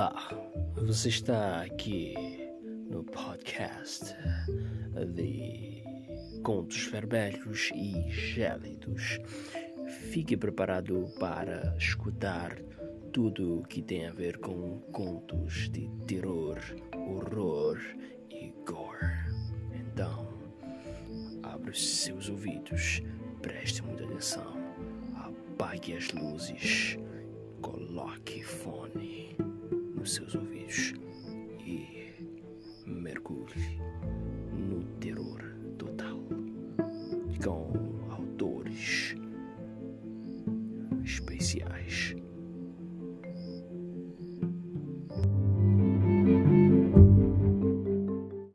Olá, você está aqui no podcast de Contos Vermelhos e Gélidos. Fique preparado para escutar tudo o que tem a ver com contos de terror, horror e gore. Então, abra os seus ouvidos, preste muita atenção, apague as luzes, coloque fone seus ouvidos e mergulhe no terror total com autores especiais.